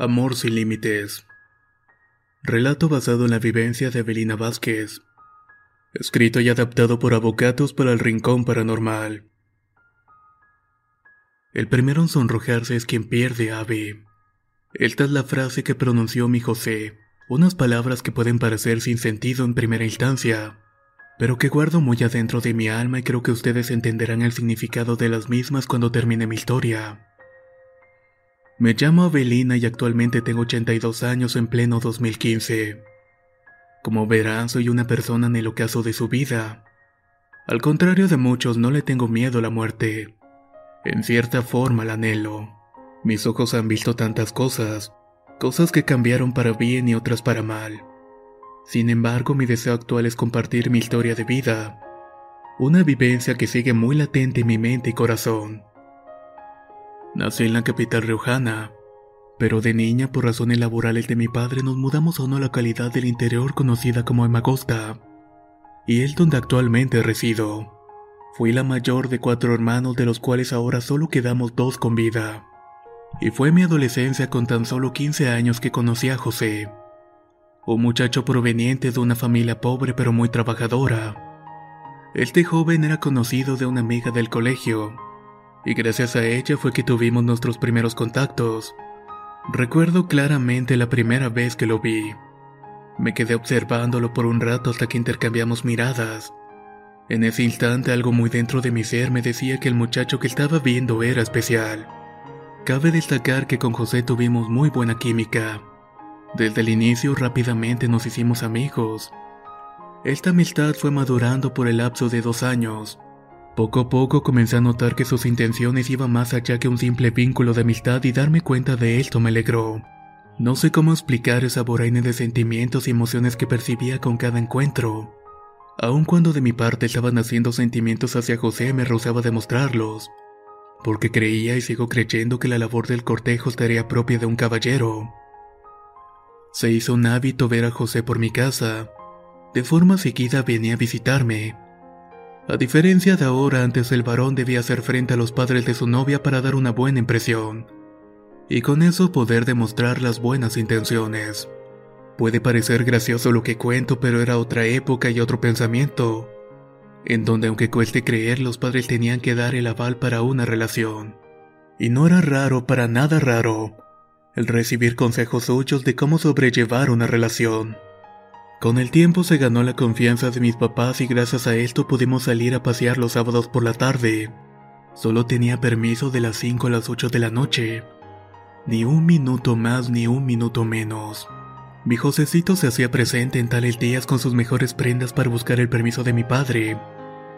Amor sin límites. Relato basado en la vivencia de Evelina Vázquez. Escrito y adaptado por Avocatos para el Rincón Paranormal. El primero en sonrojarse es quien pierde, ave. Esta es la frase que pronunció mi José, unas palabras que pueden parecer sin sentido en primera instancia, pero que guardo muy adentro de mi alma y creo que ustedes entenderán el significado de las mismas cuando termine mi historia. Me llamo Avelina y actualmente tengo 82 años en pleno 2015. Como verán, soy una persona en el ocaso de su vida. Al contrario de muchos, no le tengo miedo a la muerte. En cierta forma la anhelo. Mis ojos han visto tantas cosas, cosas que cambiaron para bien y otras para mal. Sin embargo, mi deseo actual es compartir mi historia de vida, una vivencia que sigue muy latente en mi mente y corazón. Nací en la capital riojana, pero de niña por razones laborales de mi padre nos mudamos a una localidad del interior conocida como Emagosta, y es donde actualmente resido. Fui la mayor de cuatro hermanos de los cuales ahora solo quedamos dos con vida. Y fue mi adolescencia con tan solo 15 años que conocí a José, un muchacho proveniente de una familia pobre pero muy trabajadora. Este joven era conocido de una amiga del colegio, y gracias a ella fue que tuvimos nuestros primeros contactos. Recuerdo claramente la primera vez que lo vi. Me quedé observándolo por un rato hasta que intercambiamos miradas. En ese instante algo muy dentro de mi ser me decía que el muchacho que estaba viendo era especial. Cabe destacar que con José tuvimos muy buena química. Desde el inicio rápidamente nos hicimos amigos. Esta amistad fue madurando por el lapso de dos años. Poco a poco comencé a notar que sus intenciones iban más allá que un simple vínculo de amistad y darme cuenta de esto me alegró. No sé cómo explicar esa vorágine de sentimientos y emociones que percibía con cada encuentro. Aun cuando de mi parte estaban haciendo sentimientos hacia José me rehusaba demostrarlos, porque creía y sigo creyendo que la labor del cortejo estaría propia de un caballero. Se hizo un hábito ver a José por mi casa. De forma seguida venía a visitarme a diferencia de ahora, antes el varón debía hacer frente a los padres de su novia para dar una buena impresión, y con eso poder demostrar las buenas intenciones. Puede parecer gracioso lo que cuento, pero era otra época y otro pensamiento, en donde aunque cueste creer, los padres tenían que dar el aval para una relación. Y no era raro, para nada raro, el recibir consejos suyos de cómo sobrellevar una relación. Con el tiempo se ganó la confianza de mis papás y gracias a esto pudimos salir a pasear los sábados por la tarde. Solo tenía permiso de las 5 a las 8 de la noche. Ni un minuto más ni un minuto menos. Mi Josecito se hacía presente en tales días con sus mejores prendas para buscar el permiso de mi padre.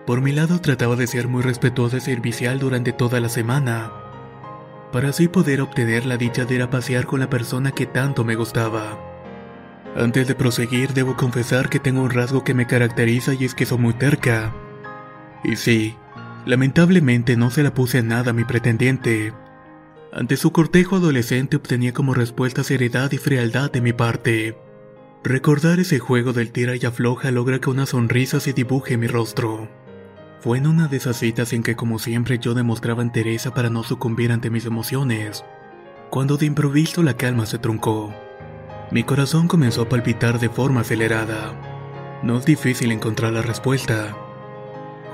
Por mi lado trataba de ser muy respetuoso y servicial durante toda la semana, para así poder obtener la dicha de ir a pasear con la persona que tanto me gustaba. Antes de proseguir, debo confesar que tengo un rasgo que me caracteriza y es que soy muy terca. Y sí, lamentablemente no se la puse a nada a mi pretendiente. Ante su cortejo adolescente obtenía como respuesta seriedad y frialdad de mi parte. Recordar ese juego del tira y afloja logra que una sonrisa se dibuje en mi rostro. Fue en una de esas citas en que como siempre yo demostraba entereza para no sucumbir ante mis emociones, cuando de improviso la calma se truncó. Mi corazón comenzó a palpitar de forma acelerada. No es difícil encontrar la respuesta.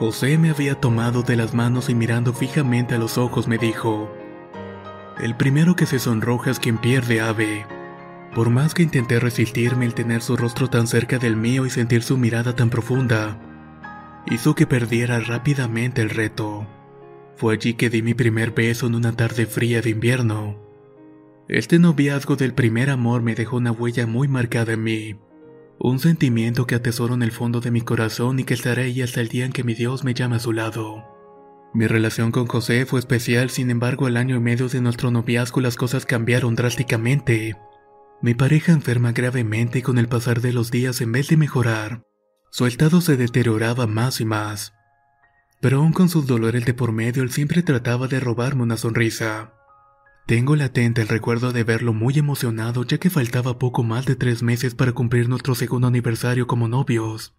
José me había tomado de las manos y mirando fijamente a los ojos me dijo, El primero que se sonroja es quien pierde ave. Por más que intenté resistirme el tener su rostro tan cerca del mío y sentir su mirada tan profunda, hizo que perdiera rápidamente el reto. Fue allí que di mi primer beso en una tarde fría de invierno. Este noviazgo del primer amor me dejó una huella muy marcada en mí. Un sentimiento que atesoro en el fondo de mi corazón y que estaré ahí hasta el día en que mi Dios me llame a su lado. Mi relación con José fue especial, sin embargo, al año y medio de nuestro noviazgo las cosas cambiaron drásticamente. Mi pareja enferma gravemente y con el pasar de los días en vez de mejorar, su estado se deterioraba más y más. Pero aún con sus dolores de por medio, él siempre trataba de robarme una sonrisa. Tengo latente el recuerdo de verlo muy emocionado ya que faltaba poco más de tres meses para cumplir nuestro segundo aniversario como novios.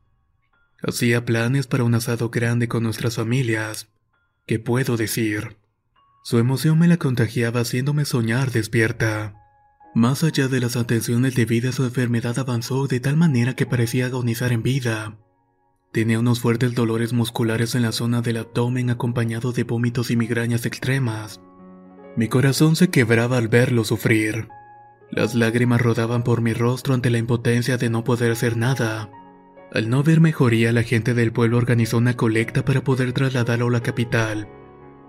Hacía planes para un asado grande con nuestras familias, ¿Qué puedo decir? Su emoción me la contagiaba haciéndome soñar despierta. Más allá de las atenciones debidas, su enfermedad avanzó de tal manera que parecía agonizar en vida. Tenía unos fuertes dolores musculares en la zona del abdomen acompañado de vómitos y migrañas extremas. Mi corazón se quebraba al verlo sufrir. Las lágrimas rodaban por mi rostro ante la impotencia de no poder hacer nada. Al no ver mejoría, la gente del pueblo organizó una colecta para poder trasladarlo a la capital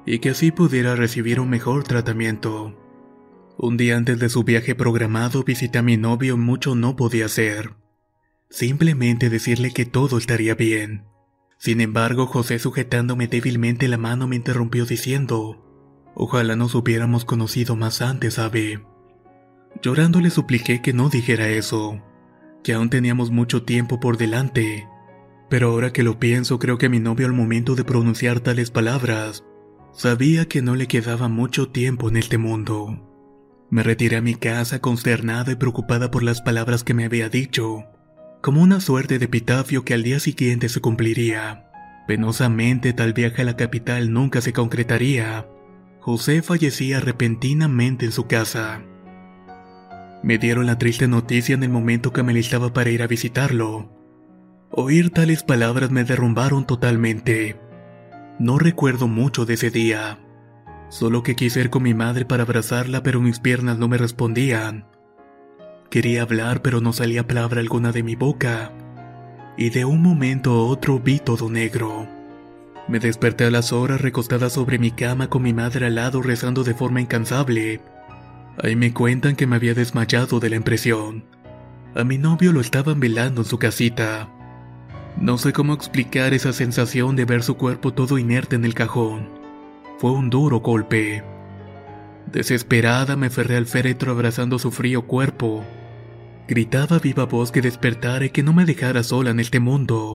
y que así pudiera recibir un mejor tratamiento. Un día antes de su viaje programado visité a mi novio y mucho no podía hacer. Simplemente decirle que todo estaría bien. Sin embargo, José sujetándome débilmente la mano me interrumpió diciendo, Ojalá nos hubiéramos conocido más antes, Ave. Llorando le supliqué que no dijera eso que aún teníamos mucho tiempo por delante. Pero ahora que lo pienso, creo que mi novio al momento de pronunciar tales palabras, sabía que no le quedaba mucho tiempo en este mundo. Me retiré a mi casa consternada y preocupada por las palabras que me había dicho, como una suerte de epitafio que al día siguiente se cumpliría. Penosamente tal viaje a la capital nunca se concretaría. José fallecía repentinamente en su casa. Me dieron la triste noticia en el momento que me listaba para ir a visitarlo. Oír tales palabras me derrumbaron totalmente. No recuerdo mucho de ese día. Solo que quise ir con mi madre para abrazarla, pero mis piernas no me respondían. Quería hablar, pero no salía palabra alguna de mi boca. Y de un momento a otro vi todo negro. Me desperté a las horas recostada sobre mi cama con mi madre al lado rezando de forma incansable. Ahí me cuentan que me había desmayado de la impresión. A mi novio lo estaban velando en su casita. No sé cómo explicar esa sensación de ver su cuerpo todo inerte en el cajón. Fue un duro golpe. Desesperada me aferré al féretro abrazando su frío cuerpo. Gritaba viva voz que despertara y que no me dejara sola en este mundo.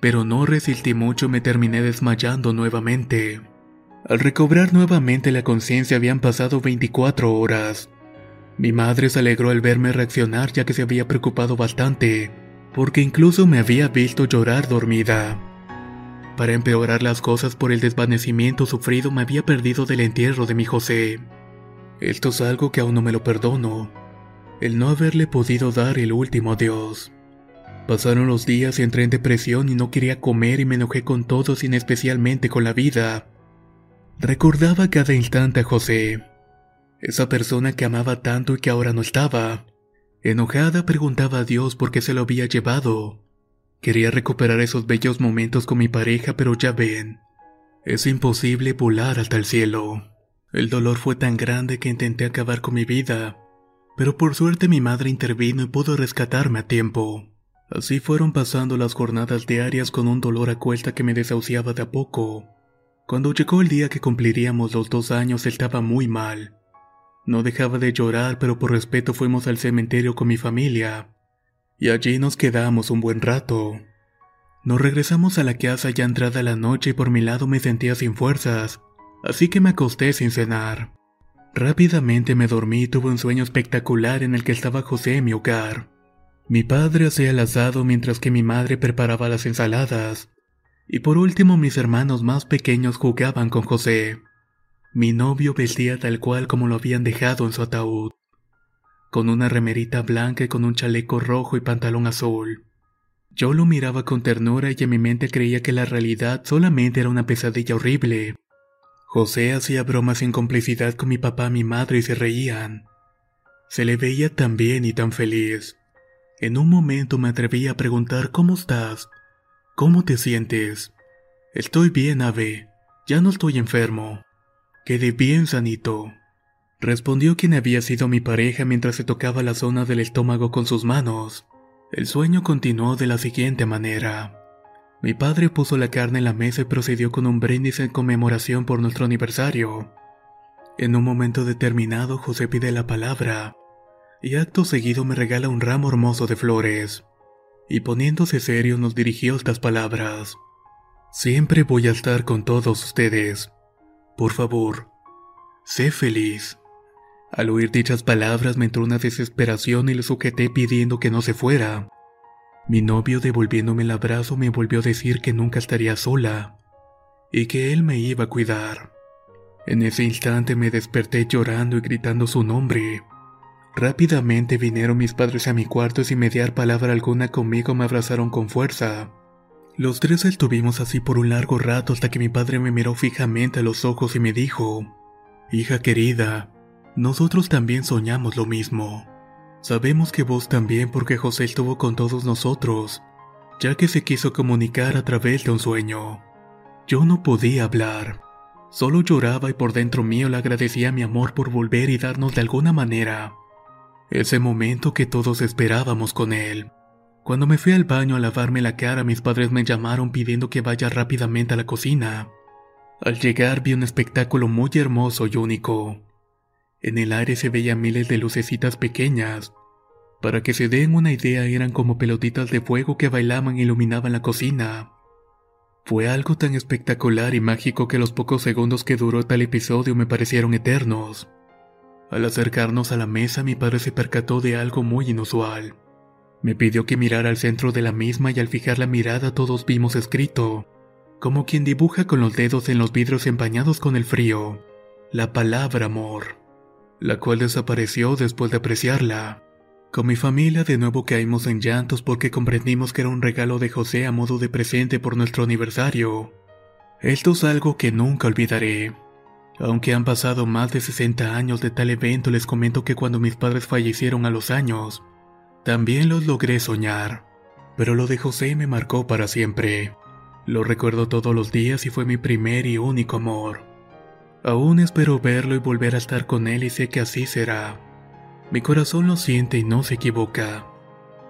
Pero no resistí mucho y me terminé desmayando nuevamente. Al recobrar nuevamente la conciencia habían pasado 24 horas. Mi madre se alegró al verme reaccionar ya que se había preocupado bastante, porque incluso me había visto llorar dormida. Para empeorar las cosas por el desvanecimiento sufrido me había perdido del entierro de mi José. Esto es algo que aún no me lo perdono, el no haberle podido dar el último adiós. Pasaron los días y entré en depresión y no quería comer y me enojé con todos y especialmente con la vida. Recordaba cada instante a José, esa persona que amaba tanto y que ahora no estaba. Enojada preguntaba a Dios por qué se lo había llevado. Quería recuperar esos bellos momentos con mi pareja, pero ya ven, es imposible volar hasta el cielo. El dolor fue tan grande que intenté acabar con mi vida, Pero por suerte mi madre intervino y pudo rescatarme a tiempo. Así fueron pasando las jornadas diarias con un dolor a cuesta que me desahuciaba de a poco. Cuando llegó el día que cumpliríamos los dos años estaba muy mal. No dejaba de llorar, pero por respeto fuimos al cementerio con mi familia. Y allí nos quedamos un buen rato. Nos regresamos a la casa ya entrada la noche y por mi lado me sentía sin fuerzas, así que me acosté sin cenar. Rápidamente me dormí y tuve un sueño espectacular en el que estaba José en mi hogar. Mi padre hacía el asado mientras que mi madre preparaba las ensaladas. Y por último mis hermanos más pequeños jugaban con José. Mi novio vestía tal cual como lo habían dejado en su ataúd, con una remerita blanca y con un chaleco rojo y pantalón azul. Yo lo miraba con ternura y en mi mente creía que la realidad solamente era una pesadilla horrible. José hacía bromas en complicidad con mi papá mi madre y se reían. Se le veía tan bien y tan feliz. En un momento me atreví a preguntar ¿Cómo estás? ¿Cómo te sientes? Estoy bien, Ave. Ya no estoy enfermo. Quedé bien sanito. Respondió quien había sido mi pareja mientras se tocaba la zona del estómago con sus manos. El sueño continuó de la siguiente manera. Mi padre puso la carne en la mesa y procedió con un brindis en conmemoración por nuestro aniversario. En un momento determinado, José pide la palabra y acto seguido me regala un ramo hermoso de flores. Y poniéndose serio nos dirigió estas palabras. Siempre voy a estar con todos ustedes. Por favor, sé feliz. Al oír dichas palabras me entró una desesperación y le sujeté pidiendo que no se fuera. Mi novio devolviéndome el abrazo me volvió a decir que nunca estaría sola y que él me iba a cuidar. En ese instante me desperté llorando y gritando su nombre. Rápidamente vinieron mis padres a mi cuarto y sin mediar palabra alguna conmigo me abrazaron con fuerza. Los tres estuvimos así por un largo rato hasta que mi padre me miró fijamente a los ojos y me dijo, Hija querida, nosotros también soñamos lo mismo. Sabemos que vos también porque José estuvo con todos nosotros, ya que se quiso comunicar a través de un sueño. Yo no podía hablar. Solo lloraba y por dentro mío le agradecía mi amor por volver y darnos de alguna manera ese momento que todos esperábamos con él. Cuando me fui al baño a lavarme la cara, mis padres me llamaron pidiendo que vaya rápidamente a la cocina. Al llegar vi un espectáculo muy hermoso y único. En el aire se veían miles de lucecitas pequeñas. Para que se den una idea eran como pelotitas de fuego que bailaban e iluminaban la cocina. Fue algo tan espectacular y mágico que los pocos segundos que duró tal episodio me parecieron eternos. Al acercarnos a la mesa mi padre se percató de algo muy inusual. Me pidió que mirara al centro de la misma y al fijar la mirada todos vimos escrito, como quien dibuja con los dedos en los vidrios empañados con el frío, la palabra amor, la cual desapareció después de apreciarla. Con mi familia de nuevo caímos en llantos porque comprendimos que era un regalo de José a modo de presente por nuestro aniversario. Esto es algo que nunca olvidaré. Aunque han pasado más de 60 años de tal evento, les comento que cuando mis padres fallecieron a los años, también los logré soñar. Pero lo de José me marcó para siempre. Lo recuerdo todos los días y fue mi primer y único amor. Aún espero verlo y volver a estar con él y sé que así será. Mi corazón lo siente y no se equivoca.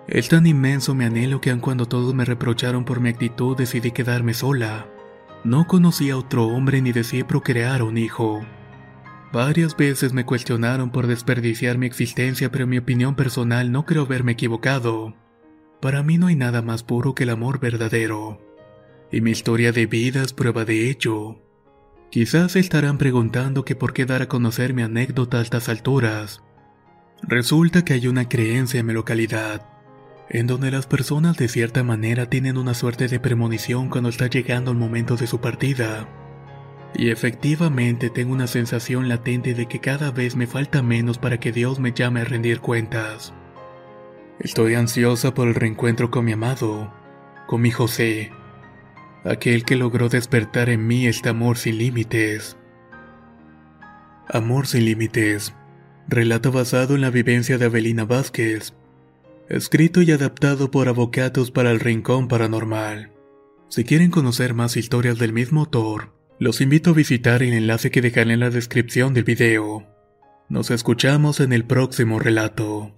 Es tan inmenso mi anhelo que aun cuando todos me reprocharon por mi actitud decidí quedarme sola. No conocí a otro hombre ni deseé procrear un hijo. Varias veces me cuestionaron por desperdiciar mi existencia, pero en mi opinión personal no creo haberme equivocado. Para mí no hay nada más puro que el amor verdadero. Y mi historia de vida es prueba de ello. Quizás estarán preguntando que por qué dar a conocer mi anécdota a estas alturas. Resulta que hay una creencia en mi localidad en donde las personas de cierta manera tienen una suerte de premonición cuando está llegando el momento de su partida. Y efectivamente tengo una sensación latente de que cada vez me falta menos para que Dios me llame a rendir cuentas. Estoy ansiosa por el reencuentro con mi amado, con mi José, aquel que logró despertar en mí este amor sin límites. Amor sin límites. Relato basado en la vivencia de Avelina Vázquez, escrito y adaptado por Avocatos para el Rincón Paranormal. Si quieren conocer más historias del mismo autor, los invito a visitar el enlace que dejaré en la descripción del video. Nos escuchamos en el próximo relato.